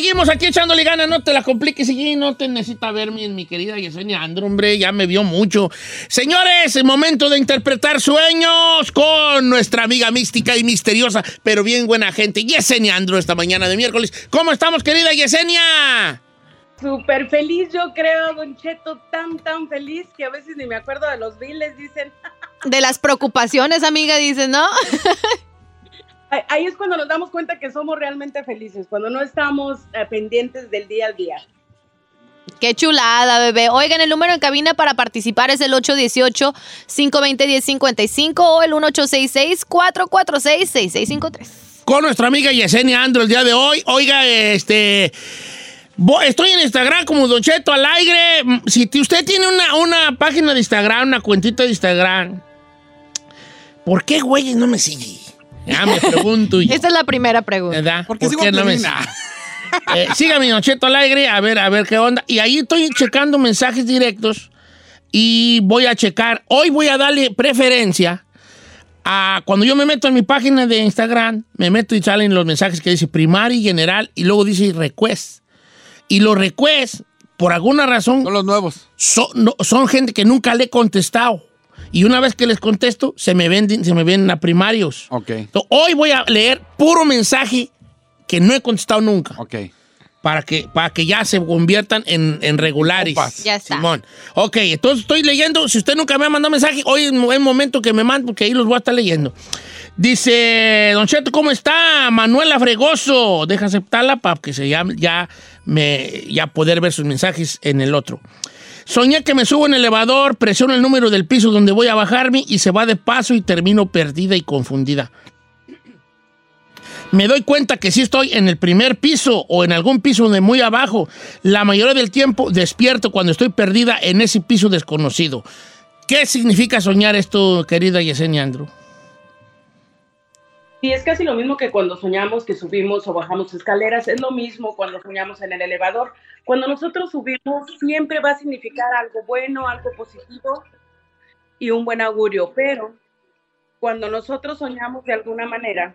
Seguimos aquí echándole ganas. No te la compliques, y no te necesita ver mi, mi querida Yesenia Andrew, hombre. Ya me vio mucho. Señores, el momento de interpretar sueños con nuestra amiga mística y misteriosa, pero bien buena gente, Yesenia Andrew, esta mañana de miércoles. ¿Cómo estamos, querida Yesenia? Súper feliz, yo creo, Don Cheto, tan, tan feliz que a veces ni me acuerdo de los biles, dicen. De las preocupaciones, amiga, dices, ¿no? Ahí- es cuando nos damos cuenta que somos realmente felices, cuando no estamos eh, pendientes del día al día. Qué chulada, bebé. Oigan, el número en cabina para participar es el 818-520-1055 o el 1866-446-6653. Con nuestra amiga Yesenia Andrew el día de hoy. Oiga, este. Estoy en Instagram como Don Cheto al aire. Mm, Si usted tiene una, una página de Instagram, una cuentita de Instagram, ¿por qué, güey, no me sigue? Ya me pregunto. yo. Esta es la primera pregunta. ¿Verdad? ¿Por qué sigo no me? Eh, sígame, Don Cheto al aire, a ver, a ver qué onda. Y ahí estoy checando mensajes directos y voy a checar. Hoy voy a darle preferencia a cuando yo me meto en mi página de Instagram, me meto y salen los mensajes que dice primaria y general y luego dice request. Y los requests, por alguna razón, Son los nuevos. son, no- son gente que nunca le he contestado. Y una vez que les contesto, se me ven, se me ven a primarios. Ok, Entonces, hoy voy a leer puro mensaje que no he contestado nunca. ok. Para que, para que ya se conviertan en, en regulares. Compas. Ya está. Simón. Ok, entonces estoy leyendo. Si usted nunca me ha mandado mensaje, hoy es el momento que me mande, porque ahí los voy a estar leyendo. Dice, Don Cheto, ¿cómo está? Manuela Fregoso. Deja aceptarla para que se llame, ya, me, ya poder ver sus mensajes en el otro. Soñé que me subo en el elevador, presiono el número del piso donde voy a bajarme y se va de paso y termino perdida y confundida. Me doy cuenta que sí estoy en el primer piso o en algún piso de muy abajo. La mayoría del tiempo despierto cuando estoy perdida en ese piso desconocido. ¿Qué significa soñar esto, querida Yesenia Andrew? Y es casi lo mismo que cuando soñamos que subimos o bajamos escaleras, es lo mismo cuando soñamos en el elevador. Cuando nosotros subimos siempre va a significar algo bueno, algo positivo y un buen augurio, pero cuando nosotros soñamos de alguna manera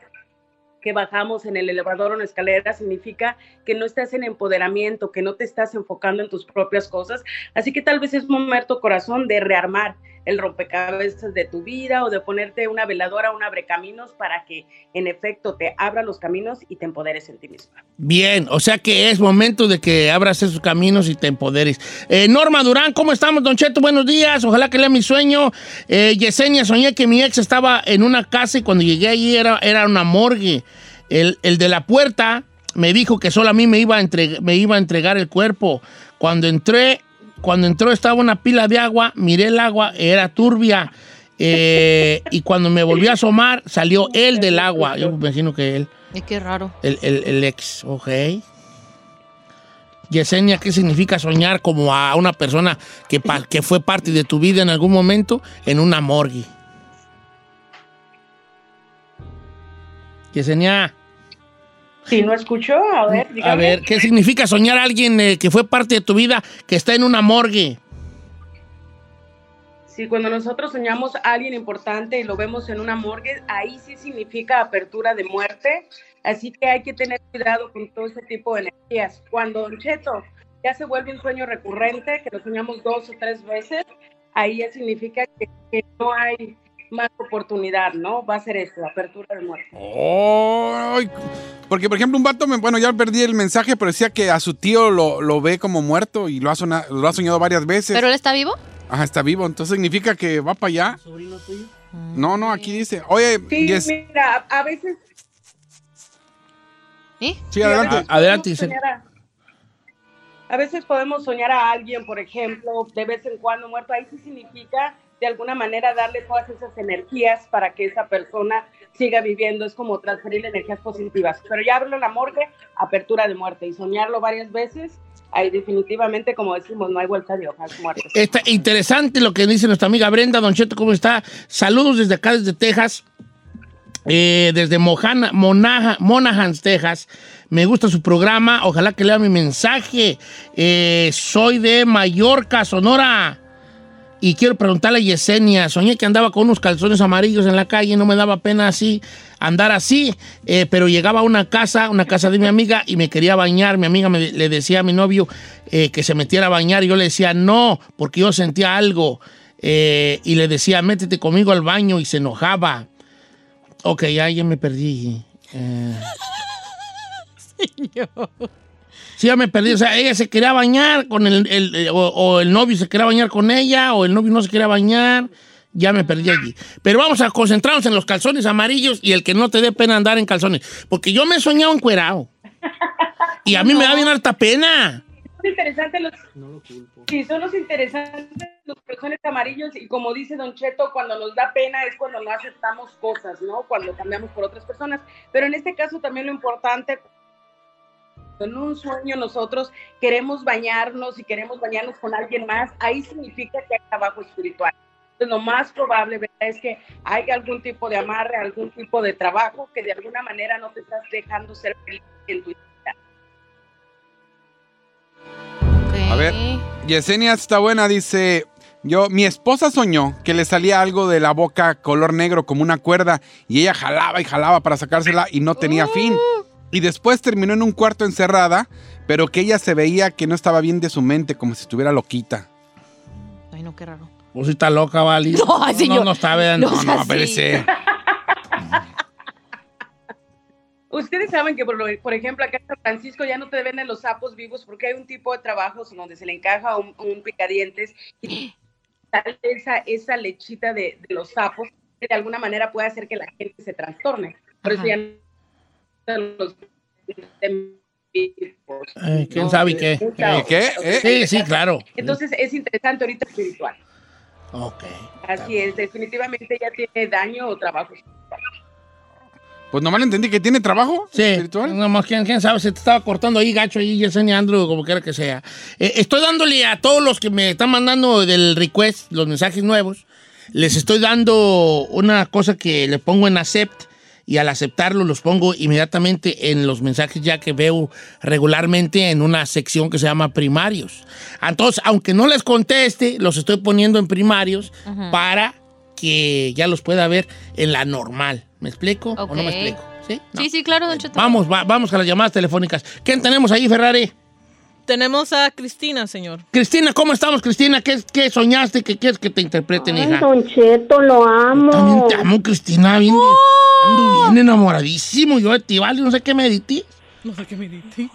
que bajamos en el elevador o en la escalera significa que no estás en empoderamiento, que no te estás enfocando en tus propias cosas. Así que tal vez es momento, corazón, de rearmar el rompecabezas de tu vida o de ponerte una veladora, un abrecaminos para que en efecto te abra los caminos y te empoderes en ti misma. Bien, o sea que es momento de que abras esos caminos y te empoderes. Eh, Norma Durán, ¿cómo estamos, Don Cheto? Buenos días, ojalá que lea mi sueño. Eh, Yesenia, soñé que mi ex estaba en una casa y cuando llegué allí era, era una morgue. El, el de la puerta me dijo que solo a mí me iba, a entregar, me iba a entregar el cuerpo. Cuando entré, cuando entró estaba una pila de agua, miré el agua, era turbia. Eh, y cuando me volví a asomar, salió él del agua. Yo me imagino que él. Ay, qué raro. El, el- el ex, ok. Yesenia, ¿qué significa soñar como a una persona que, que fue parte de tu vida en algún momento en una morgue? Yesenia, Si no escuchó, a ver, a dígame. ver, ¿qué significa soñar a alguien eh, que fue parte de tu vida que está en una morgue? Si cuando nosotros soñamos a alguien importante y lo vemos en una morgue, ahí sí significa apertura de muerte. Así que hay que tener cuidado con todo ese tipo de energías. Cuando Don Cheto ya se vuelve un sueño recurrente, que lo soñamos dos o tres veces, ahí ya significa que, que no hay más oportunidad, ¿no? Va a ser eso, apertura de muerte. Ay, porque, por ejemplo, un vato, me- bueno, ya perdí el mensaje, pero decía que a su tío lo, lo ve como muerto y lo ha, sona- lo ha soñado varias veces. ¿Pero él está vivo? Ajá, está vivo, entonces significa que va para allá. No, no, aquí dice. Oye, Sí, Yes- mira, a veces... ¿Sí? sí, adelante. a Adelante, podemos Yesenia. soñar A, a veces podemos soñar a alguien, por ejemplo, de vez en cuando muerto. Ahí sí significa de alguna manera darle todas esas energías para que esa persona siga viviendo. Es como transferirle energías positivas. Pero ya hablo en la morgue, apertura de muerte. Y soñarlo varias veces, ahí definitivamente, como decimos, no hay vuelta de hojas muertes. Está interesante lo que dice nuestra amiga Brenda. Don Cheto, ¿cómo está? Saludos desde acá, desde Texas. Eh, desde Mojana, Monaja, Monahans, Texas. Me gusta su programa. Ojalá que lea mi mensaje. Eh, soy de Mallorca, Sonora. Y quiero preguntarle a Yesenia. Soñé que andaba con unos calzones amarillos en la calle. No me daba pena así andar así. eh, pero llegaba a una casa, una casa de mi amiga, y me quería bañar. Mi amiga me, le decía a mi novio eh, que se metiera a bañar. Y yo le decía no, porque yo sentía algo. Eh, y le decía, métete conmigo al baño. Y se enojaba. Ok, ya, ya me perdí. Eh, Sí, ya me perdí. O sea, ella se quería bañar con el, el- eh, o, o el novio se quería bañar con ella, o el novio no se quería bañar. Ya me perdí allí. Pero vamos a concentrarnos en los calzones amarillos y el que no te dé pena andar en calzones. Porque yo me he soñado encuerado. Y a mí me da bien harta pena. Son interesantes los... Sí, son los interesantes los calzones amarillos y como dice Don Cheto, cuando nos da pena es cuando no aceptamos cosas, ¿no? Cuando cambiamos por otras personas. Pero en este caso también lo importante, en un sueño nosotros queremos bañarnos y queremos bañarnos con alguien más, ahí significa que hay trabajo espiritual. Entonces, lo más probable ¿verdad? es que hay algún tipo de amarre, algún tipo de trabajo que de alguna manera no te estás dejando ser feliz en tu vida. A ver, Yesenia está buena, dice. Yo, mi esposa soñó que le salía algo de la boca color negro como una cuerda y ella jalaba y jalaba para sacársela y no tenía fin. Y después terminó en un cuarto encerrada, pero que ella se veía que no estaba bien de su mente, como si estuviera loquita. Ay, no, qué raro. Pues está loca, ¿vale? No, no, señor. no, no está, ¿verdad? No espérese. Ustedes saben que, por, lo- por ejemplo, acá en San Francisco ya no te venden los sapos vivos porque hay un tipo de trabajos donde se le encaja un, un picadientes y sale esa, esa lechita de, de los sapos que de alguna manera puede hacer que la gente se trastorne. Por eso Ajá. ya los. Eh, ¿Quién ¿no? sabe qué? Mucha- ¿Eh, qué? ¿Eh? Sí, sí, claro. Entonces es interesante ahorita espiritual. Ok. Así es, definitivamente ya tiene daño o trabajo. Pues nomás le entendí que tiene trabajo Sí, espiritual. nomás, ¿quién, quién sabe, se te estaba cortando ahí gacho ahí Yesenia Andrew, como quiera que sea. Eh, estoy dándole a todos los que me están mandando del request, los mensajes nuevos, les estoy dando una cosa que le pongo en accept y al aceptarlo los pongo inmediatamente en los mensajes ya que veo regularmente en una sección que se llama primarios. Entonces, aunque no les conteste, los estoy poniendo en primarios para que ya los pueda ver en la normal. ¿Me explico o no me explico? ¿Sí? No. Sí, sí, claro, Don Cheto. Vamos, va- vamos a las llamadas telefónicas. ¿Quién tenemos ahí, Ferrari? Tenemos a Cristina, señor. Cristina, ¿cómo estamos, Cristina? ¿Qué, qué soñaste? ¿Qué quieres que te interpreten, Ay, hija? Don Cheto, lo amo. También te amo, Cristina. Bien, ando bien enamoradísimo. Yo de ti, vale, no sé qué me edité. No sé qué me dice.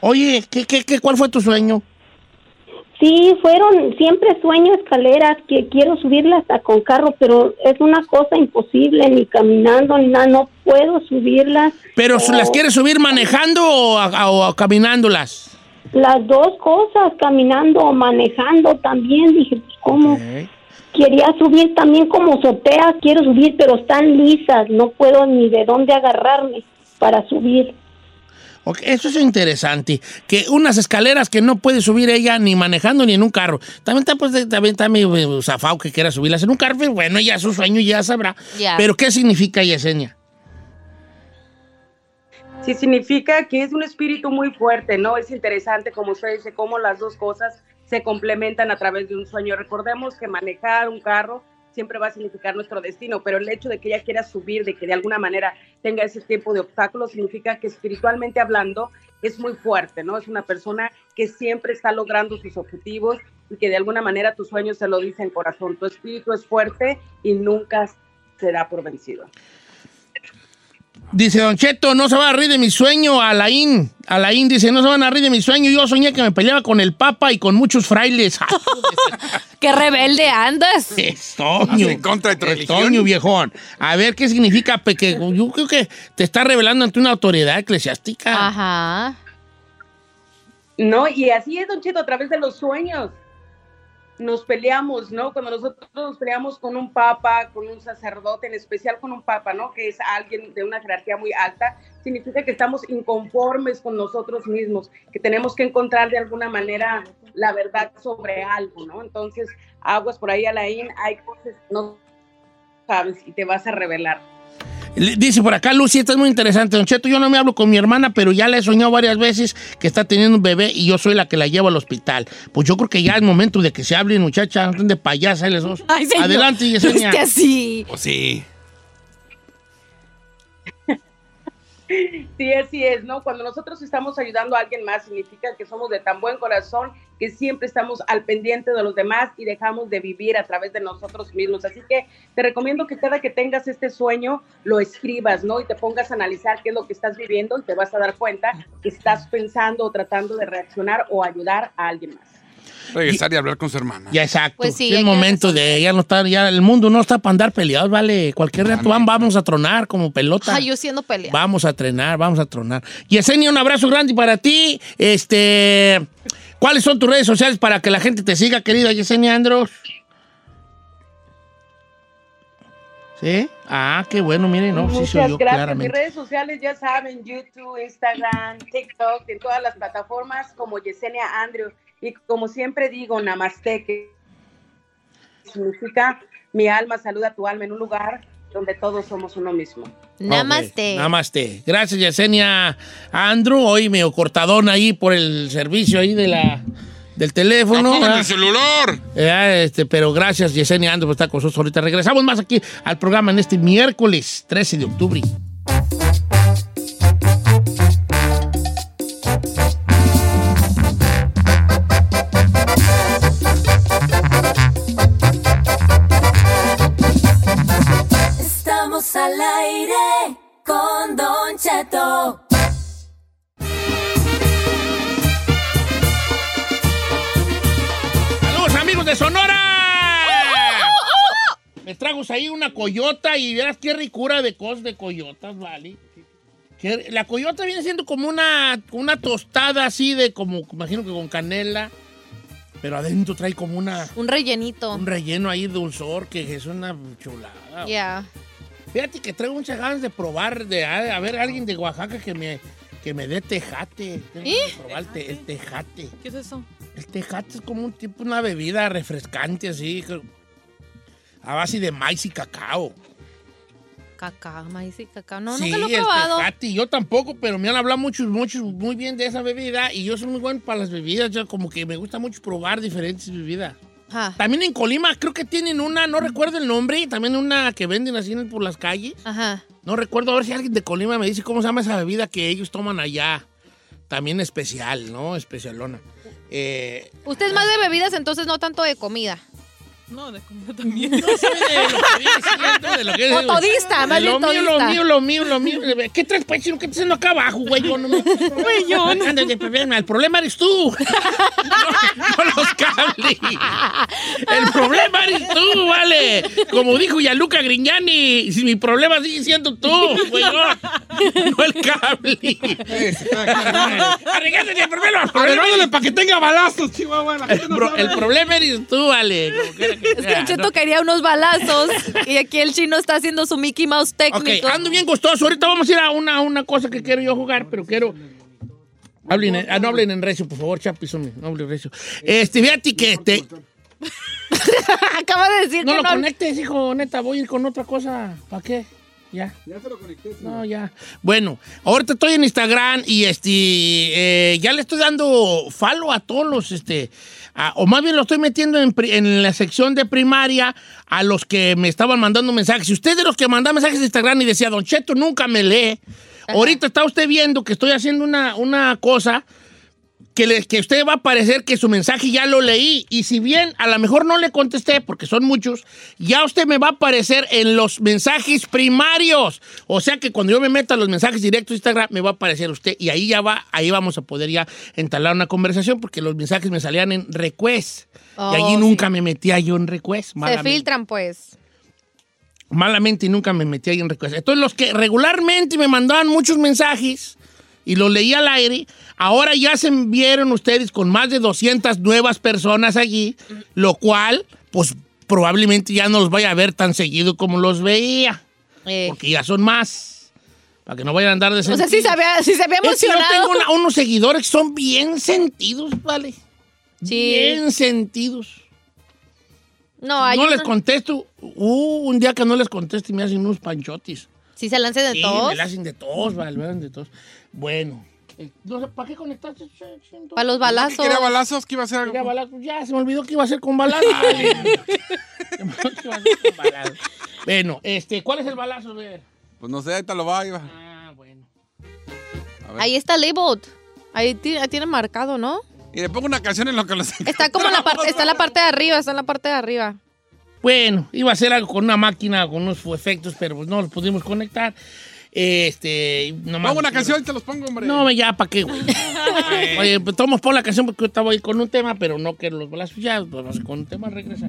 Oye, ¿qué, qué, qué, ¿cuál fue tu sueño? Sí, fueron, siempre sueño escaleras que quiero subirlas hasta con carro, pero es una cosa imposible, ni caminando, ni nada, no puedo subirlas. ¿Pero las quieres subir manejando o, a- o caminándolas? Las dos cosas, caminando o manejando también, dije, pues cómo. Quería subir también como azoteas, quiero subir, pero están lisas, no puedo ni de dónde agarrarme para subir. Ok, eso es interesante. Que unas escaleras que no puede subir ella ni manejando ni en un carro. También está, pues, también está medio eh, zafado que quiera subirlas en un carro. pero Bueno, ya su sueño ya sabrá. Ya. Pero ¿qué significa Yesenia? Sí, significa que es un espíritu muy fuerte, ¿no? Es interesante, como usted dice, cómo las dos cosas se complementan a través de un sueño. Recordemos que manejar un carro siempre va a significar nuestro destino, pero el hecho de que ella quiera subir, de que de alguna manera tenga ese tiempo de obstáculos, significa que espiritualmente hablando es muy fuerte, ¿no? Es una persona que siempre está logrando sus objetivos y que de alguna manera tus sueños se lo dicen corazón. Tu espíritu es fuerte y nunca será por vencido. Dice Don Cheto, no se va a reír de mi sueño, Alain. Alain dice, no se van a reír de mi sueño. Yo soñé que me peleaba con el Papa y con muchos frailes. ¡Qué rebelde andas! Estoño. En contra de tu religión. Estoño, viejón. A ver qué significa, porque yo creo que te está revelando ante una autoridad eclesiástica. Ajá. No, y así es, Don Cheto, a través de los sueños. Nos peleamos, ¿no? Cuando nosotros nos peleamos con un papa, con un sacerdote, en especial con un papa, ¿no? Que es alguien de una jerarquía muy alta, significa que estamos inconformes con nosotros mismos, que tenemos que encontrar de alguna manera la verdad sobre algo, ¿no? Entonces, aguas por ahí, Alain, hay cosas que no sabes y te vas a revelar. Le- Dice por acá, Lucy, esto es muy interesante. Don Cheto, yo no me hablo con mi hermana, pero ya le he soñado varias veces que está teniendo un bebé y yo soy la que la llevo al hospital. Pues yo creo que ya es momento de que se hablen, muchacha. No estén de payasa, les dos. Ay, señor. Adelante, Yesenia. Usted sí. Pues sí. Sí, así es, ¿no? Cuando nosotros estamos ayudando a alguien más, significa que somos de tan buen corazón que siempre estamos al pendiente de los demás y dejamos de vivir a través de nosotros mismos. Así que te recomiendo que cada que tengas este sueño, lo escribas, ¿no? Y te pongas a analizar qué es lo que estás viviendo y te vas a dar cuenta que estás pensando o tratando de reaccionar o ayudar a alguien más. Regresar y hablar con su hermana. Ya, exacto. Pues sí, es el momento de ya no estar, ya el mundo no está para andar peleados, vale. Cualquier rato van- vamos a tronar como pelota. Ay, yo siendo pelea. Vamos a trenar, vamos a tronar. Yesenia, un abrazo grande para ti. Este, ¿cuáles son tus redes sociales para que la gente te siga, querida Yesenia Andros? ¿Sí? Ah, qué bueno, miren, no, sí Muchas soy yo, gracias. Mis redes sociales ya saben, YouTube, Instagram, TikTok, en todas las plataformas como Yesenia Andrew. Y como siempre digo, Namaste, que significa mi alma saluda a tu alma en un lugar donde todos somos uno mismo. Namaste. Namaste. Gracias, Yesenia Andrew. Hoy medio cortadón ahí por el servicio ahí de la, del teléfono. ¡Apágame ¿verdad? el celular! Eh, este, pero gracias, Yesenia Andrew, por estar con nosotros ahorita. Regresamos más aquí al programa en este miércoles 13 de octubre. Estamos al aire con Don Cheto. ¡Saludos, amigos de Sonora! Me trago ahí una coyota y verás qué ricura de cosas de coyotas, ¿vale? Que la coyota viene siendo como una, una tostada así de como, imagino que con canela, pero adentro trae como una, Un rellenito. un relleno ahí dulzor que es una chulada. Ya. Fíjate que traigo muchas ganas de probar, de a, a ver alguien de Oaxaca que me, que me dé tejate. Tengo ¿Eh? que probar el, te- el tejate. ¿Qué es eso? El tejate es como un tipo, una bebida refrescante así, a base de maíz y cacao. Cacao, maíz y cacao. No, sí, nunca lo he el tejate. Yo tampoco, pero me han hablado muchos, muchos, muy bien de esa bebida y yo soy muy bueno para las bebidas. Yo como que me gusta mucho probar diferentes bebidas. Ajá. También en Colima creo que tienen una, no recuerdo el nombre, también una que venden así por las calles. Ajá. No recuerdo, a ver si alguien de Colima me dice cómo se llama esa bebida que ellos toman allá. También especial, ¿no? Especialona. Eh, Usted es más de bebidas, entonces no tanto de comida. No, de comida también. yo soy de lo que viene siendo, de lo que O todista, más lo mío, lo mío, lo mío, lo mío. ¿Qué traes, pues, chino? ¿Qué estás haciendo acá abajo, güey? Yo no me... Güey, yo Ándale, problema. El problema eres tú. No, no los El problema eres tú, vale. Como dijo Yaluca Grignani, si mi problema sigue siendo tú, güey, no, no el cable. Arreglándole el problema. el problema Arreglándole para que tenga balazos, Chihuahua. la el, gente no pro- sabe. el problema eres tú, vale. Que Es que el Cheto ¿no? quería unos balazos y aquí el chino está haciendo su Mickey Mouse Ok, técnico. ando bien gustoso. Ahorita vamos a ir a una, una cosa que quiero yo jugar, pero quiero. Hablen, en- ah, no hablen en recio, por favor, hombre, no hablen recio. Este, fíjate que te. Acaba de decir No que lo no. conectes, hijo, neta, voy a ir con otra cosa. ¿Para qué? Ya. Ya se lo conecté. No, ya. Bueno, ahorita estoy en Instagram y este eh, ya le estoy dando follow a todos los, este, a- o más bien lo estoy metiendo en, pri- en la sección de primaria a los que me estaban mandando mensajes. Si usted es de los que manda mensajes de Instagram y decía, Don Cheto nunca me lee, ahorita está usted viendo que estoy haciendo una, una cosa que, le- que usted va a parecer que su mensaje ya lo leí. Y si bien a lo mejor no le contesté, porque son muchos, ya usted me va a aparecer en los mensajes primarios. O sea que cuando yo me meta los mensajes directos de Instagram, me va a aparecer usted. Y ahí ya va, ahí vamos a poder ya entablar una conversación, porque los mensajes me salían en request. Oh, y allí sí. nunca me metía yo en request. Se filtran, pues. Malamente y nunca me metía ahí en request. Entonces, los que regularmente me mandaban muchos mensajes y los leía al aire, ahora ya se vieron ustedes con más de 200 nuevas personas allí, lo cual, pues probablemente ya no los vaya a ver tan seguido como los veía, Eh, porque ya son más. Para que no vayan a andar de o sea, sí se había, sí se había Es que yo emocionado. tengo una- unos seguidores que son bien sentidos, ¿vale? Sí. Bien sentidos. No, hay no les contesto. Uh, un día que no les contesto y me hacen unos panchotis. Sí se lancen de Sí, todos. me la hacen de todos, vale, me hacen de todos. Bueno, eh, no sé, ¿para qué conectaste? Para los balazos. ¿Quería balazos? ¿Qué iba a hacer? Quería balazos. Ya, se me olvidó que iba a ser con balazos. Bueno, este, ¿cuál es el balazo? A ver. Pues no sé, ahorita lo va, iba. Ah, bueno. A ver. Ahí está labeled. Ahí ti- ahí tiene marcado, ¿no? Y le pongo una canción en lo que los Está como en la parte, está en la parte de arriba, está en la parte de arriba. Bueno, iba a hacer algo con una máquina, con unos efectos, pero pues no los pudimos conectar. Este, nomás- Pongo una canción y te los pongo, hombre. No, ya, ¿para qué, güey? Oye, pues tomamos por la canción porque yo estaba ahí con un tema, pero no quiero los balazos ya, pues vamos con un tema, regresa.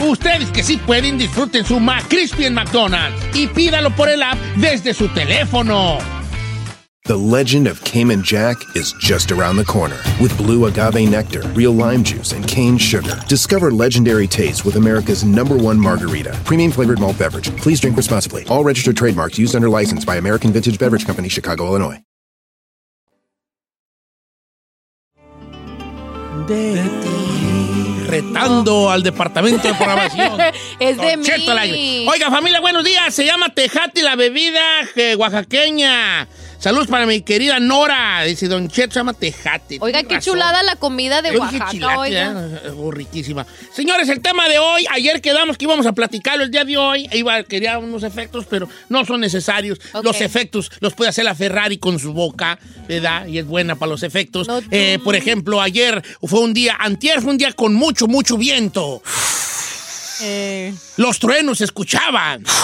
Ustedes que sí pueden, disfruten su McCrispy en McDonald's y pídalo por el app desde su teléfono. The legend of Cayman Jack is just around the corner. With blue agave nectar, real lime juice, and cane sugar. Discover legendary taste with America's number one margarita. Premium flavored malt beverage. Please drink responsibly. All registered trademarks used under license by American Vintage Beverage Company, Chicago, Illinois. de Retando al departamento de programación. es de mí. Oiga, familia, buenos días. Se llama Tejati la bebida eh, oaxaqueña. Saludos para mi querida Nora. Dice, Don Cheto se llama Tejate. Oiga, qué razón. chulada la comida de Oaxaca, chilate, oiga. ¿eh? Oh, riquísima. Señores, el tema de hoy, ayer quedamos que íbamos a platicarlo el día de hoy. Iba, quería unos efectos, pero no son necesarios. Los efectos los puede hacer la Ferrari con su boca, ¿verdad? Y es buena para los efectos. No, Eh, por ejemplo, ayer fue un día, antier fue un día con mucho, mucho viento. Eh, Los truenos se escuchaban.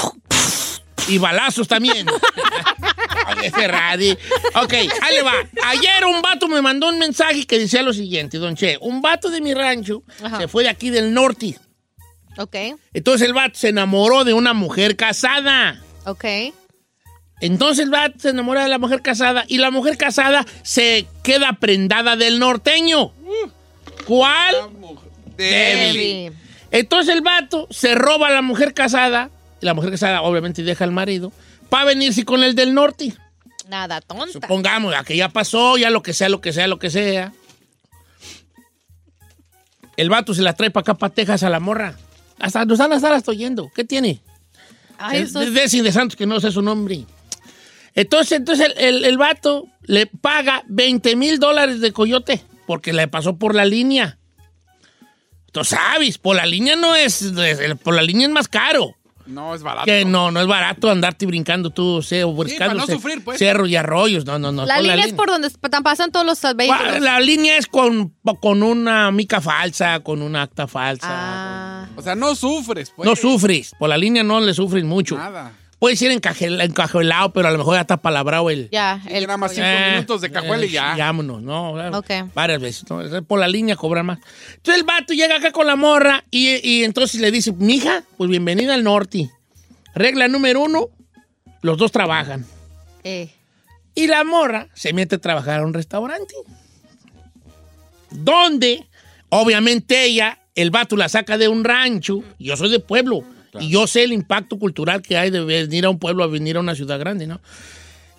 Y balazos también. Ferrari. Ok, ahí le va. Ayer un vato me mandó un mensaje que decía lo siguiente, don Che. Un vato de mi rancho Ajá. se fue de aquí del norte. ok, Entonces el vato se enamoró de una mujer casada. ok. Entonces el vato se enamora de la mujer casada y la mujer casada se queda prendada del norteño. ¿Cuál? Debbie. Entonces el vato se roba a la mujer casada, y la mujer casada obviamente deja al marido, para venirse con el del norte. Nada, tonta. Supongamos, que ya pasó, ya lo que sea, lo que sea, lo que sea. El vato se la trae para acá, para Texas, a la morra. Hasta nos van a estar hasta oyendo. ¿Qué tiene? Ay, eso de, Santos, que no sé su nombre. Entonces, entonces el, el- el vato le paga 20 mil dólares de coyote porque le pasó por la línea. Tú sabes, por la línea no es- por la línea es más caro. No, es barato. Que no, no es barato andarte brincando tú, buscando para no sufrir, pues. cerros y arroyos. No, no, no. la línea es por donde pa- pasan todos los vehículos. La línea es con, con una mica falsa, con un acta falsa. Ah, O sea, no sufres, pues. No sufres. Por la línea no le sufres mucho. Nada. Ir encajel- encajuelado, pero a lo mejor ya está palabrado el. ya. El nada más cinco Eh, minutos de cajuela y eh, ya. Vámonos, no. Ok. Varias veces. ¿no? Por la línea cobran más. Entonces el vato llega acá con la morra y, y entonces le dice, mija, pues bienvenida al norte. Regla número uno, los dos trabajan. eh, Y la morra se mete a trabajar a un restaurante. Donde, obviamente ella, el vato la saca de un rancho. Yo soy de pueblo. Y yo sé el impacto cultural que hay de venir a un pueblo a venir a una ciudad grande, ¿no?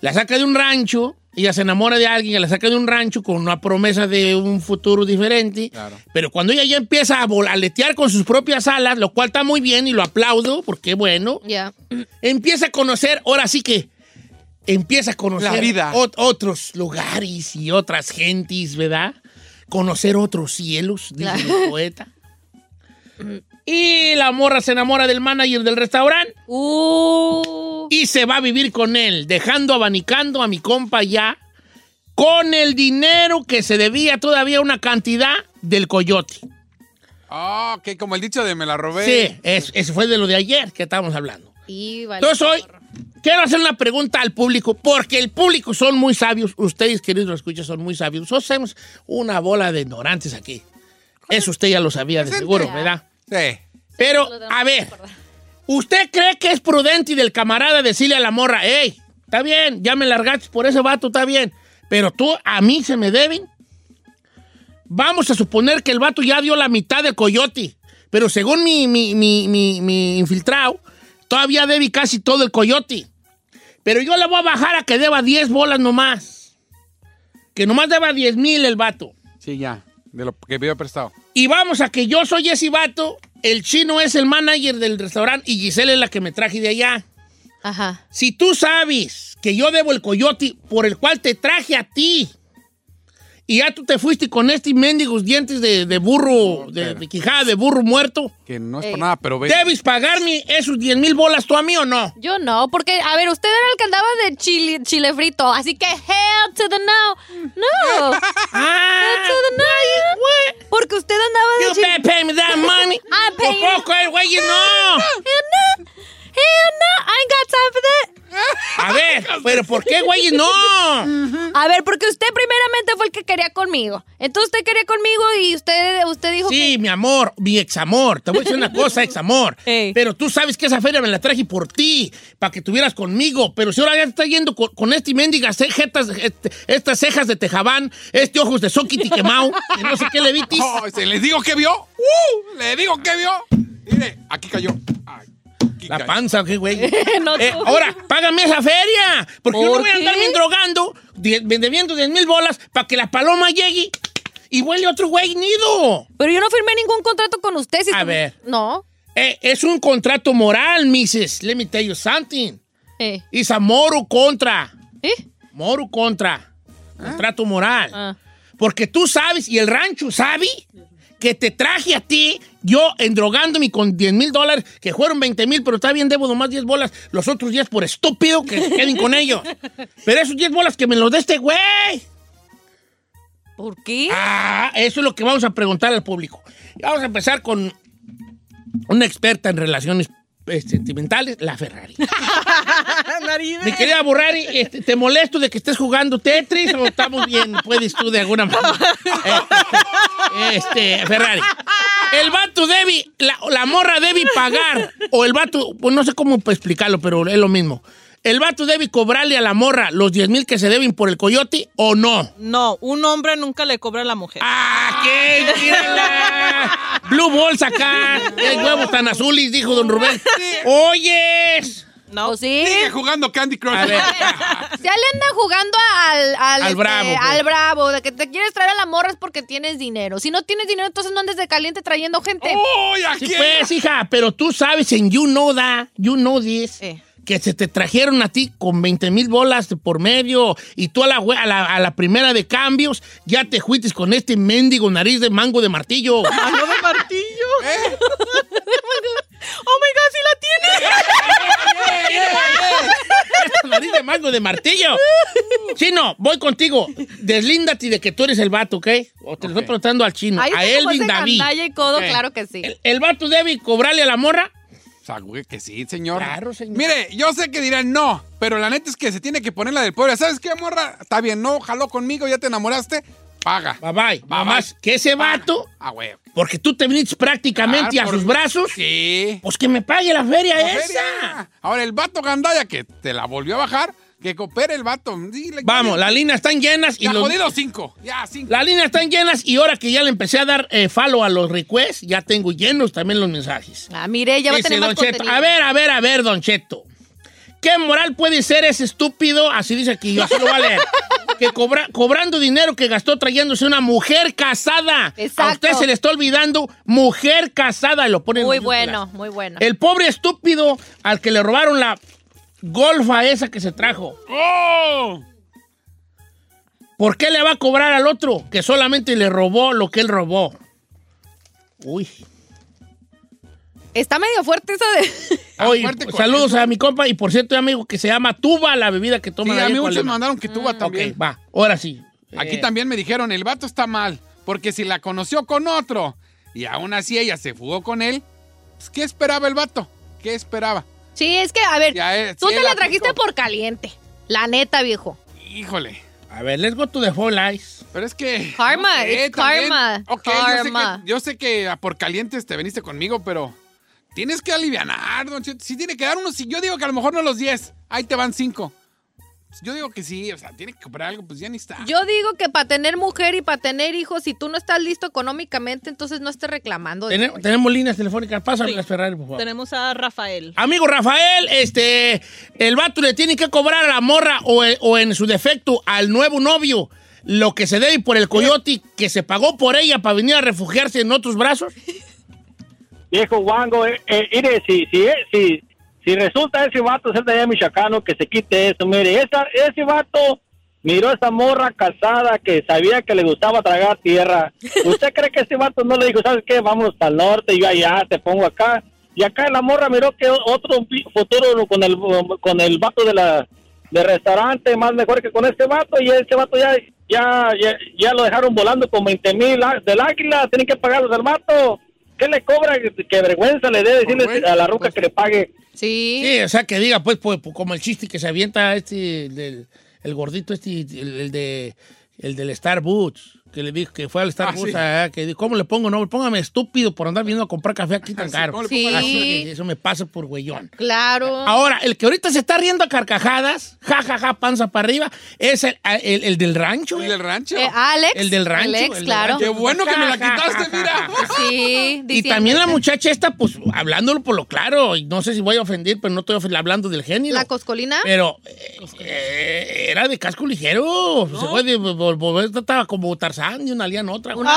La saca de un rancho, ella se enamora de alguien, la saca de un rancho con una promesa de un futuro diferente. Claro. Pero cuando ella ya empieza a vol- a aletear con sus propias alas, lo cual está muy bien y lo aplaudo, porque bueno, ya. empieza a conocer, ahora sí que empieza a conocer La vida. ot- otros lugares y otras gentes, ¿verdad? Conocer otros cielos, dice Claro. el poeta. Y la morra se enamora del manager del restaurante Uh, y se va a vivir con él, dejando abanicando a mi compa ya con el dinero que se debía todavía una cantidad del coyote. Ah, ok, como el dicho de me la robé. Sí, es- eso fue de lo de ayer que estábamos hablando. y vale. Entonces hoy quiero hacer una pregunta al público, porque el público son muy sabios, ustedes queridos escuchas son muy sabios. Nosotros somos una bola de ignorantes aquí. Eso usted ya lo sabía de seguro, ¿verdad? Sí. Pero, a ver, ¿usted cree que es prudente y del camarada decirle a la morra, hey, está bien, ya me largaste por ese vato, está bien, pero tú a mí se me deben? Vamos a suponer que el vato ya dio la mitad del coyote, pero según mi, mi, mi, mi, mi infiltrado, todavía debe casi todo el coyote. Pero yo le voy a bajar a que deba 10 bolas nomás. Que nomás deba 10 mil el vato. Sí, ya. De lo que pidió prestado. Y vamos a que yo soy ese vato, el chino es el manager del restaurante y Giselle es la que me traje de allá. Ajá. Si tú sabes que yo debo el coyote por el cual te traje a ti y ya tú te fuiste con estos mendigos dientes de, de burro, de, de quijada de burro muerto, Que no es Ey. por nada, pero ve. ¿debes pagarme esos 10 mil bolas tú a mí o no? Yo no, porque, a ver, usted era el que andaba de chile, chile frito, así que hell to the no. No. Ah, Hell to the no. güey. Porque usted andaba de You chile. better pay me that money. I pay you. Por poco, eh, güey, no. No. Hell no. I ain't got time for that. A ver, pero ¿por qué, güey, no? A ver, porque usted primeramente fue el que quería conmigo. Entonces usted quería conmigo y usted, usted dijo Sí, mi amor, mi examor. Te voy a decir una cosa, examor. Ey. Pero tú sabes que esa feria me la traje por ti, para que tuvieras conmigo. Pero si ahora ya te estás yendo con, con este mendigas cejas, este- estas cejas de tejabán, este ojos de soquiti quemado, que no sé qué le vitis. Oh, ¿se ¿Les digo que vio? ¡Uh! ¿Le digo que vio? Mire, aquí cayó. Ay, La panza, ¿qué güey? No, Eh, ahora, págame esa feria. Porque yo no ¿Por voy a andar bien drogando, die- debiendo 10 mil bolas, para que la paloma llegue y huele otro güey nido. Pero yo no firmé ningún contrato con usted. Si A tú- ver. No. Eh, es un contrato moral, Mrs. Let me tell you something. Eh. It's a moral contra. ¿Eh? Moru contra. Contrato moral. Ah. Porque tú sabes, y el rancho sabe, que te traje a ti, yo endrogándome con 10 mil dólares, que fueron 20 mil, pero está bien, debo nomás 10 bolas, los otros 10 por estúpido que se queden con ellos. Pero esos 10 bolas que me los dé este güey. ¿Por qué? Ah, eso es lo que vamos a preguntar al público. Vamos a empezar con una experta en relaciones eh, sentimentales, la Ferrari. Mi querida Burrari, este, ¿te molesto de que estés jugando Tetris o estamos bien? Puedes tú de alguna manera. Este, Ferrari. El vato debe, la, la morra debe pagar, o el vato, pues no sé cómo explicarlo, pero es lo mismo. ¿El vato debe cobrarle a la morra los 10 mil que se deben por el coyote o no? No, un hombre nunca le cobra a la mujer. ¡Ah, qué! Mírala. Blue Balls acá. ¡Qué huevos tan azules! Dijo don Rubén. ¡Oyes! No. ¿O sí? Sigue jugando Candy Crush. A ver, Ya le anda jugando al, al, Al este, bravo, pues. al bravo, de que te quieres traer a la morra es porque tienes dinero. Si no tienes dinero, entonces no andes de caliente trayendo gente. ¡Uy, sí aquí! pues, hija, pero tú sabes en You Know That, You Know This, Eh. que se te trajeron a ti con 20 mil bolas por medio y tú a la, a, la, a la primera de cambios ya te juites con este mendigo nariz de mango de martillo. ¿Mano de martillo? ¿Eh? ¡Oh, my God, sí la tiene! Esta nariz de mango de martillo. Chino, voy contigo. Deslíndate de que tú eres el vato, ¿ok? O te lo estoy preguntando al chino. Ahí a Elvin David. y codo, claro que sí. El, el vato debe cobrarle a la morra. O sea, güey, que sí, señor. Claro, señor. Mire, yo sé que dirán no, pero la neta es que se tiene que poner la del pobre. ¿Sabes qué, morra? Está bien, no, jaló conmigo, ya te enamoraste, paga. Bye bye. Bye, Mamás, bye. que ese vato, Ah, güey. porque tú te viniste prácticamente a sus brazos, Sí. pues que me pague la feria La esa. feria. Ahora, el vato gandaya que te la volvió a bajar, que coopere el vato. Sí, le- Vamos, las líneas están llenas y Ya los- jodido cinco. Ya, cinco. las líneas están llenas y ahora que ya le empecé a dar eh, follow a los requests, ya tengo llenos también los mensajes. Ah, mire, ya va a Dice tener más Don Cheto. A ver, a ver, a ver, Don Cheto. ¿Qué moral puede ser ese estúpido? Así dice aquí, yo así lo voy a leer. que cobra- cobrando dinero que gastó trayéndose una mujer casada. A Exacto. usted se le está olvidando mujer casada y lo pone en Muy bueno, muy bueno. El pobre estúpido al que le robaron la golfa esa que se trajo. ¡Oh! ¿Por qué le va a cobrar al otro que solamente le robó lo que él robó? Uy. Está medio fuerte eso de... Oye, fuerte con saludos a mi compa y por cierto, amigo, que se llama Tuba, la bebida que Sí, toman a mí muchos Colima. mandaron que tuba también. Ok, va, ahora sí. Aquí Eh, también me dijeron, el vato está mal, porque si la conoció con otro y aún así ella se fugó con él, pues, ¿qué esperaba el vato? ¿Qué esperaba? Sí, es que, a ver, Ya, eh, tú sí, te la aplicó. trajiste por caliente. La neta, viejo. Híjole. A ver, let's go to the Fall Eyes. Pero es que. Karma, it's también. karma. Ok, Karma. Yo, sé que, yo sé que a por calientes te veniste conmigo, pero tienes que alivianar, don Cheto. Sí tiene que dar unos. Yo digo que a lo mejor no los 10. Ahí te van 5. Yo digo que sí, o sea, tiene que comprar algo, pues ya ni está. Yo digo que para tener mujer y para tener hijos, si tú no estás listo económicamente, entonces no estés reclamando. Tenemos líneas telefónicas. Pásame Sí. las Ferrari, por favor. Tenemos a Rafael. Amigo Rafael, este, el vato le tiene que cobrar a la morra o, o en su defecto al nuevo novio lo que se debe por el coyote que se pagó por ella para venir a refugiarse en otros brazos. Viejo guango, eh, eh, mire, si, si, si, si resulta ese vato ser de allá michoacano, que se quite eso, mire, esa, ese vato miró a esa morra casada que sabía que le gustaba tragar tierra. ¿Usted cree que ese vato no le dijo, sabes qué, vamos al norte, yo allá, te pongo acá? Y acá la morra miró que otro futuro con el, con el vato de la de restaurante más mejor que con este vato y ese vato ya ya ya, ya lo dejaron volando con 20 mil del águila tienen que pagarlos al vato ¿qué le cobra? qué vergüenza le dé decirle Pues, a la ruca que le pague Sí. Sí, o sea, que diga, pues, pues, pues, como el chiste que se avienta este, el gordito este, el, el de, el del Starbucks, que le dijo que fue al Starbucks, sí. ah, que dijo, ¿cómo le pongo? No, póngame estúpido por andar viendo a comprar café aquí tan Sí, caro. ¿cómo le pongo? Así Sí. que eso me pasa por güeyón. Claro. Ahora, el que ahorita se está riendo a carcajadas, ja, ja, ja, panza para arriba, es el, el- el del rancho. ¿El eh. del rancho? Eh, Alex. El del rancho. Alex, el claro. rancho. Qué bueno que me la quitaste, mira. Sí, Y también la muchacha esta, pues, hablándolo por lo claro, y no sé si voy a ofender, pero no estoy hablando del género. ¿La coscolina? Pero eh, eh, era de casco ligero. Se fue de vol- volver, estaba como pasan de una liana a otra. Una,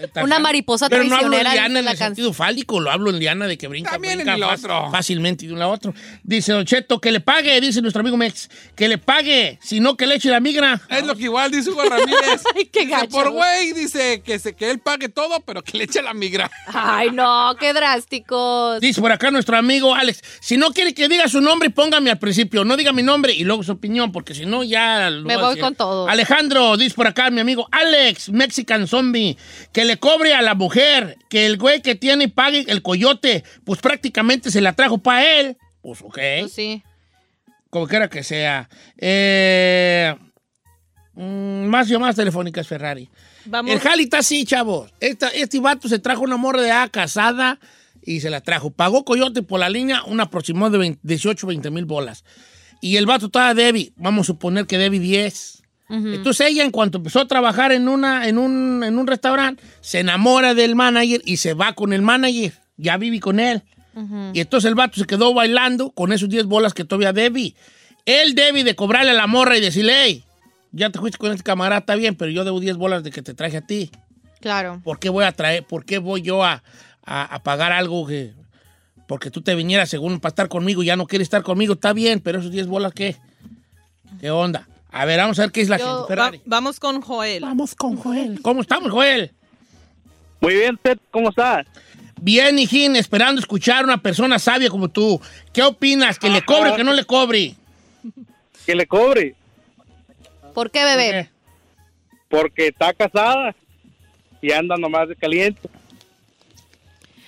Está una mariposa Pero no hablo traicionera. liana dice en la el sentido fálico, lo hablo en liana de que brinca, También brinca en el fácil- otro. fácilmente de un lado a otro. Dice Don Cheto, que le pague, dice nuestro amigo Mex, que le pague, si no que le eche la migra. Es lo que igual dice Hugo Ramírez. Ay, qué Dice, gacho, por güey. dice que, se, que él pague todo, pero que le eche la migra. Ay, no, qué drásticos. Dice por acá nuestro amigo Alex, si no quiere que diga su nombre, póngame al principio, no diga mi nombre y luego su opinión, porque si no ya... lo Me voy con todo. Alejandro, dice por acá mi amigo Alex, Mexican Zombie, que le cobre a la mujer, que el güey que tiene pague el coyote, pues prácticamente se la trajo para él. Pues ok, Pues sí. como quiera que sea. Eh, mm, más llamadas telefónicas, Ferrari. Vamos. El jali está así, chavos. Esta- este vato se trajo una morra de A casada y se la trajo. Pagó Coyote por la línea un aproximado de 20 18, 20 mil bolas. Y el vato estaba Debbie. Vamos a suponer que Debbie 10. Entonces ella, en cuanto empezó a trabajar en, una, en, un, en un restaurante, se enamora del manager y se va con el manager. Ya vive con él. Y entonces el vato se quedó bailando con esos 10 bolas que todavía debí. Él debe de cobrarle a la morra y decirle, hey, ya te fuiste con este camarada, está bien, pero yo debo 10 bolas de que te traje a ti. Claro. ¿Por qué voy a traer, por qué voy yo a, a- a pagar algo que... Porque tú te vinieras según para estar conmigo y ya no quieres estar conmigo, está bien, pero esos 10 bolas, ¿qué? ¿Qué onda? A ver, vamos a ver qué es la Yo- gente. va- vamos con Joel. Vamos con Joel. ¿Cómo estamos, Joel? Muy bien, Ted, ¿cómo estás? Bien, hijín, esperando escuchar a una persona sabia como tú. ¿Qué opinas? ¿Que le cobre o que no le cobre? Que le cobre, ¿Por qué, bebé? ¿Qué? porque está casada y anda nomás de caliente.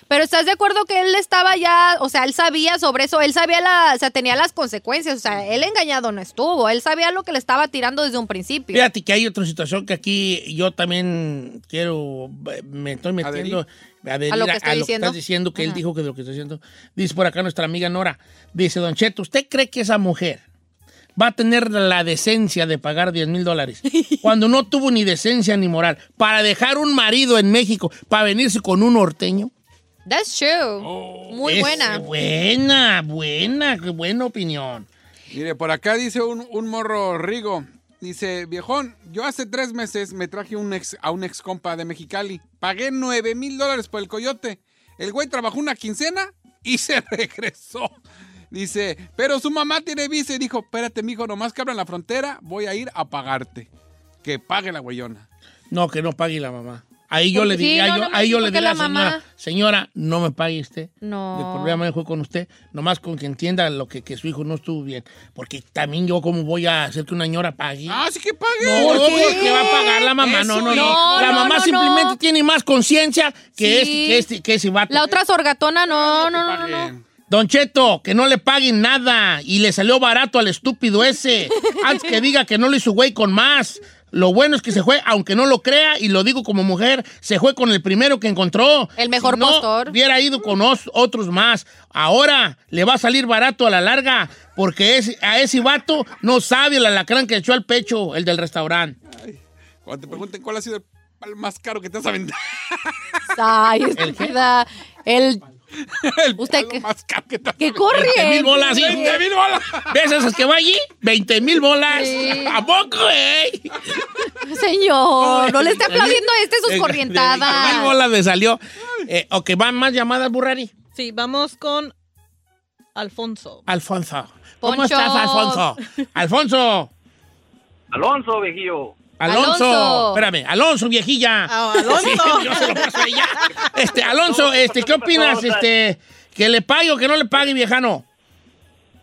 Pero ¿estás de acuerdo que él estaba ya, o sea, él sabía sobre eso, él sabía la, o sea, tenía las consecuencias, o sea, él engañado no estuvo, él sabía lo que le estaba tirando desde un principio. Fíjate que hay otra situación que aquí yo también quiero, me estoy metiendo adherir A lo que estoy diciendo. estás diciendo, que él dijo que de lo que está diciendo. Dice por acá nuestra amiga Nora, dice, Don Cheto, ¿usted cree que esa mujer va a tener la decencia de pagar 10 mil dólares cuando no tuvo ni decencia ni moral para dejar un marido en México para venirse con un norteño? That's true. Muy Es buena. Buena, buena, qué buena opinión. Mire, por acá dice un, un morro Rigo. Dice, viejón, yo hace tres meses me traje un ex, a un ex compa de Mexicali. Pagué nueve mil dólares por el coyote. El güey trabajó una quincena y se regresó. Dice, pero su mamá tiene visa y dijo, espérate, mijo, nomás que abran la frontera, voy a ir a pagarte. Que pague la güeyona. No, que no pague la mamá. Ahí yo le sí, diría, no, yo, ahí yo le diría a la señora, mamá- señora, no me pague usted. No. El problema me fue con usted, nomás con que entienda lo que, que su hijo no estuvo bien. Porque también yo, ¿cómo voy a hacer que una señora pague? Ah, sí que pague. No, ¿Por no, qué? porque va a pagar la mamá. No, Eso, no, no. no, La mamá no, simplemente no. tiene más conciencia que, Sí. este, que, este, que ese vato. La otra sorgatona, no, no, no, no. Don Cheto, que no le paguen nada y le salió barato al estúpido ese. Antes que diga que no lo hizo güey con más. Lo bueno es que se fue, aunque no lo crea, y lo digo como mujer, se fue con el primero que encontró. El mejor Si no, postor. hubiera ido con os- otros más. Ahora le va a salir barato a la larga, porque a ese vato no sabe el alacrán que echó al pecho, el del restaurante. Cuando te pregunten cuál ha sido el palo más caro que te has aventado. Ay, estúpida. El, el Usted palo que- más caro que te has ¿Qué aventado. corriente? 20 mil bolas, hijo. 20 mil bolas. ¿Ves esas que va allí? 20 mil bolas. Sí. ¿A poco, eh? Señor, no le esté aplaudiendo a este sus de 20 mil corrientadas. bolas le salió. Eh, ok, van más llamadas, Burrari. Sí, vamos con Alfonso. Alfonso. ¿Cómo Poncho. estás, Alfonso? Alfonso. Alonso, viejillo. Alonso. Alonso. Espérame, Alonso, viejilla. Ah, Alonso. Sí, yo se lo paso a ella. Este, Alonso, este, ¿qué opinas? Este, que le pague o que no le pague, viejano.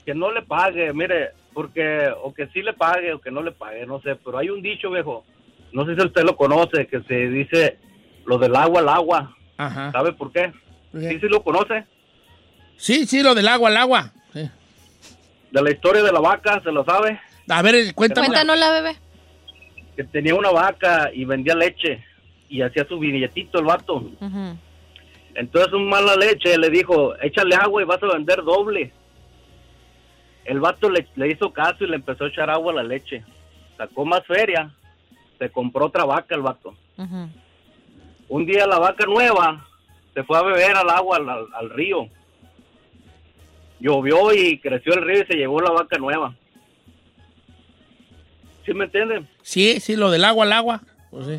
Que no le pague, mire, porque o que sí le pague o que no le pague, no sé, pero hay un dicho, viejo, no sé si usted lo conoce, que se dice lo del agua al agua. Ajá. ¿Sabe por qué? ¿Por Sí, sí lo conoce. Sí, sí, lo del agua al agua. Sí. De la historia de la vaca, ¿se lo sabe? A ver, cuéntame. Cuéntanos la bebé. Que tenía una vaca y vendía leche y hacía su billetito el vato. Entonces un mala leche le dijo, échale agua y vas a vender doble. El vato le, le hizo caso y le empezó a echar agua a la leche. Sacó más feria, se compró otra vaca el vato. Un día la vaca nueva se fue a beber al agua, al, al- al río. Llovió y creció el río y se llevó la vaca nueva. ¿Sí me entienden? Sí, sí, lo del agua al agua. Pues sí.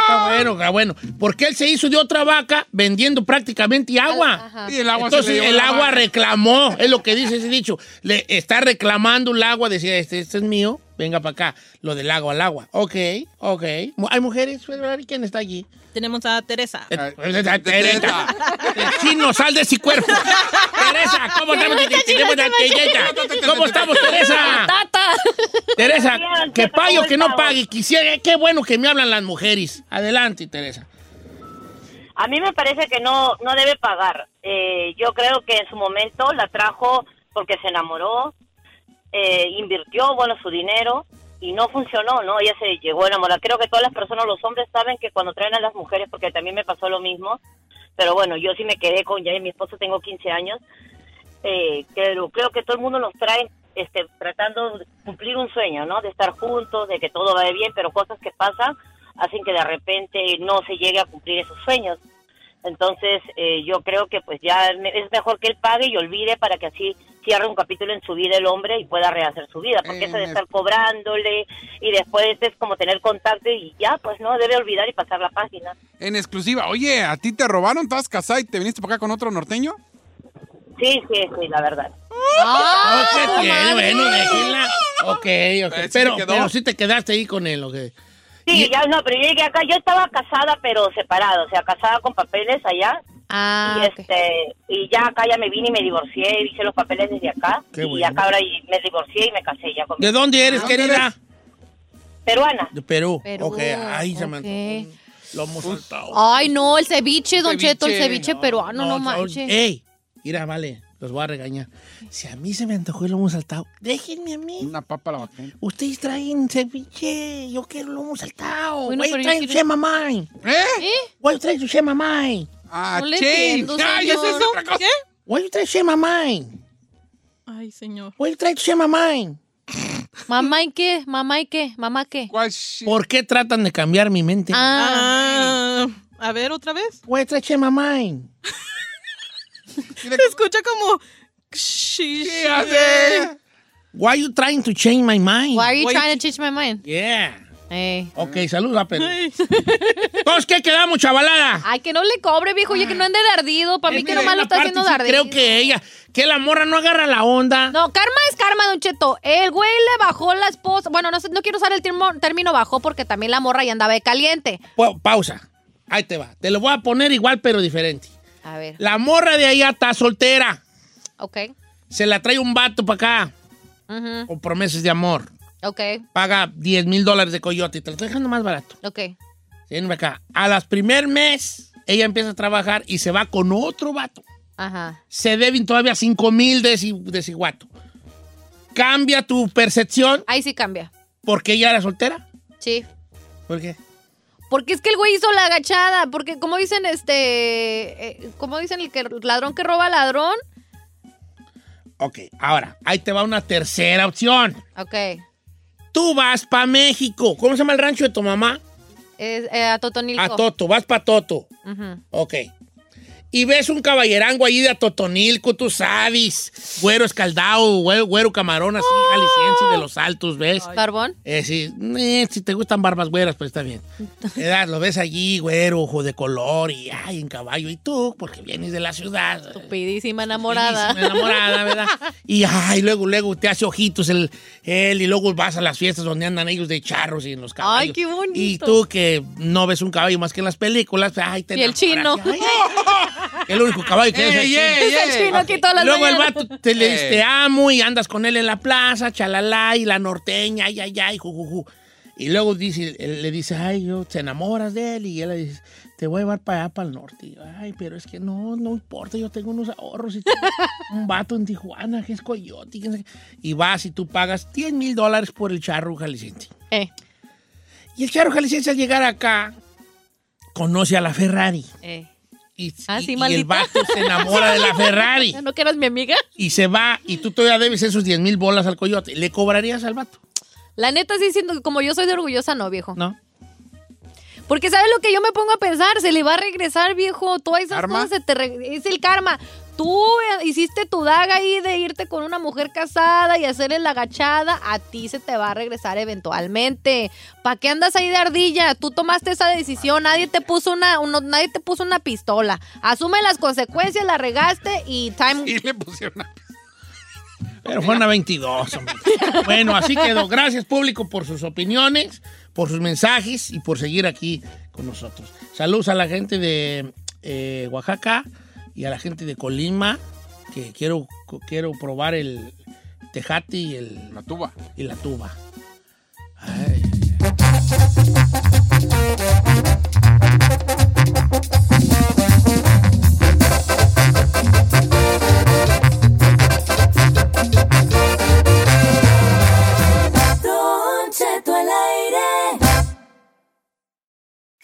está bueno, está bueno. Porque él se hizo de otra vaca vendiendo prácticamente agua. Ajá. Y el agua se Entonces le el agua vaca. reclamó, es lo que dice ese dicho. Le está reclamando el agua, decía, este, este es mío, venga para acá. Lo del agua al agua. Ok, ok. ¿Hay mujeres? ¿Y ¿Quién está allí? Tenemos a Teresa. Eh, Teresa. Teresa. Chino, sal de ese cuerpo. Teresa, ¿cómo estamos? Tenemos una Teresa. ¿Cómo estamos, Teresa? Teresa, que pague o que no pague. Quisiera, qué bueno que me hablan las mujeres. Adelante, Teresa. A mí me parece que no, no debe pagar. Eh, yo creo que en su momento la trajo porque se enamoró, eh, invirtió, bueno, su dinero y no funcionó, ¿no? Ella se llegó a enamorar. Creo que todas las personas, los hombres saben que cuando traen a las mujeres, porque también me pasó lo mismo, pero bueno, yo sí me quedé con ya mi esposo, tengo 15 años, eh, pero creo que todo el mundo nos trae este, tratando de cumplir un sueño, ¿no? De estar juntos, de que todo vaya bien, pero cosas que pasan hacen que de repente no se llegue a cumplir esos sueños. Entonces, eh, yo creo que pues ya es mejor que él pague y olvide para que así cierre un capítulo en su vida el hombre y pueda rehacer su vida, porque eso de estar cobrándole y después es como tener contacto y ya, pues no, debe olvidar y pasar la página. En exclusiva, oye, ¿a ti te robaron? ¿Estabas casada y te viniste para acá con otro norteño? Sí, sí, sí, la verdad. Oh, ¿qué tiene? Bueno, déjenla. Ok, ok. Pero, pero sí te quedaste ahí con él, ok. Sí, ya no, pero yo llegué acá, yo estaba casada pero separada, o sea, casada con papeles allá. Ah, y este y ya acá ya me vine y me divorcié, hice los papeles desde acá Qué y bueno. acá ahora y me divorcié y me casé ya con ¿De dónde eres, querida? peruana. De Perú. Perú, Ok, ahí se me. Lo hemos saltado. Ay, no, el ceviche, Don Cheto, el Ceviche. ceviche peruano, no, manches. Ey, mira, vale, los voy a regañar. Si a mí se me antojó el lomo saltado, déjenme a mí. Una papa a la vaquera. Ustedes traen ceviche, yo quiero lomo saltado. Bueno, Why pero you yo trying to quiero- my mind? ¿Eh? ¿Eh? Why you trying to share my mind? Ah, No le change. entiendo, Ah, ¿y es señor. eso? ¿Qué? Why you trying to share my mind? Ay, señor. Why you trying to share my mind? ¿Mamá y qué? ¿Mamá y qué? ¿Mamá qué? ¿Por qué tratan de cambiar mi mente? Ah, Ah, a ver, otra vez. Why you trying to share my mind? Se escucha como... ¿Qué hace? Why you trying to change my mind? why are you Why- trying to change my mind? Yeah. Eh. Ok, saludos a Perú. Ay. Entonces, ¿qué quedamos, chavalada? Ay, que no le cobre, viejo, ya que no ande de ardido. Para mí que nomás lo está haciendo sí de ardido. Creo que ella, que la morra no agarra la onda. No, karma es karma, Don Cheto. El güey le bajó la esposa. Bueno, no sé, no quiero usar el termo- término bajó porque también la morra ya andaba de caliente. Pa- pausa. Ahí te va. Te lo voy a poner igual, pero diferente. A ver, La morra de allá está soltera. ok. Se la trae un vato para acá Ujú, con promesas de amor. Ok, Paga 10 mil dólares de coyote y te lo estoy dejando más barato. ok. Ven acá. A las primer mes, ella empieza a trabajar y se va con otro vato. Ajá. Se deben todavía 5 mil de de ese guato. Cambia tu percepción Ahí sí cambia. porque ella era soltera. Sí. ¿Por qué? Porque es que el güey hizo la agachada. Porque como dicen, este. eh, como dicen el que ladrón que roba ladrón. Ok, ahora, ahí te va una tercera opción. Ok. Tú vas para México. ¿Cómo se llama el rancho de tu mamá? Es, eh, a Totonilco. A Toto, vas para Toto. Ujú. Ok. Y ves un caballerango ahí de Totonilco, tú sabes. Güero escaldado, güero, güero camarón así, jalisciense de los altos, ¿ves? ¿Barbón? Eh, sí, eh, si te gustan barbas güeras, pues está bien. Eh, Lo ves allí, güero, ojo de color y ay, en caballo. Y tú, porque vienes de la ciudad. Estupidísima enamorada. Enamorada, ¿verdad? Y ay, luego, luego te hace ojitos el, él y luego vas a las fiestas donde andan ellos de charros y en los caballos. Ay, qué bonito. Y tú que no ves un caballo más que en las películas, pues, ay, te Y el chino. Ay, el único caballo que es el chino. ey, Es el chino aquí todas las Luego el vato te le dice, Eh. te amo y andas con él en la plaza, chalala, y la norteña, ay, ay, ay, jujuju. Y luego dice, él le dice, ay, yo, te enamoras de él. Y él le dice, te voy a llevar para allá, para el norte. Y yo, ay, pero es que no, no importa, yo tengo unos ahorros. Y tengo un vato en Tijuana que es coyote. que no sé qué". Y vas y tú pagas 10 mil dólares por el charro jalisciense. Eh, Y el charro jalisciense al llegar acá, conoce a la Ferrari. eh. Y, Ah, y- sí, y el vato se enamora de la Ferrari. ¿No que eras mi amiga? y se va y tú todavía debes esos 10 mil bolas al coyote. ¿Le cobrarías al vato? La neta, sí, siento que como yo soy de orgullosa, no, viejo. No. Porque ¿sabes lo que yo me pongo a pensar? Se le va a regresar, viejo. Todas esas ¿Karma? cosas se te Es el karma. Tú eh, hiciste tu daga ahí de irte con una mujer casada y hacerle la agachada, a ti se te va a regresar eventualmente. ¿Para qué andas ahí de ardilla? Tú tomaste esa decisión, nadie te puso una, uno- nadie te puso una pistola. Asume las consecuencias, la regaste y time. Y le pusieron una- Pero fue una 22, hombre. Bueno, así quedó. Gracias, público, por sus opiniones, por sus mensajes y por seguir aquí con nosotros. Saludos a la gente de eh, Oaxaca y a la gente de Colima, que quiero, quiero probar el tejate y el, la tuba. Y la tuba.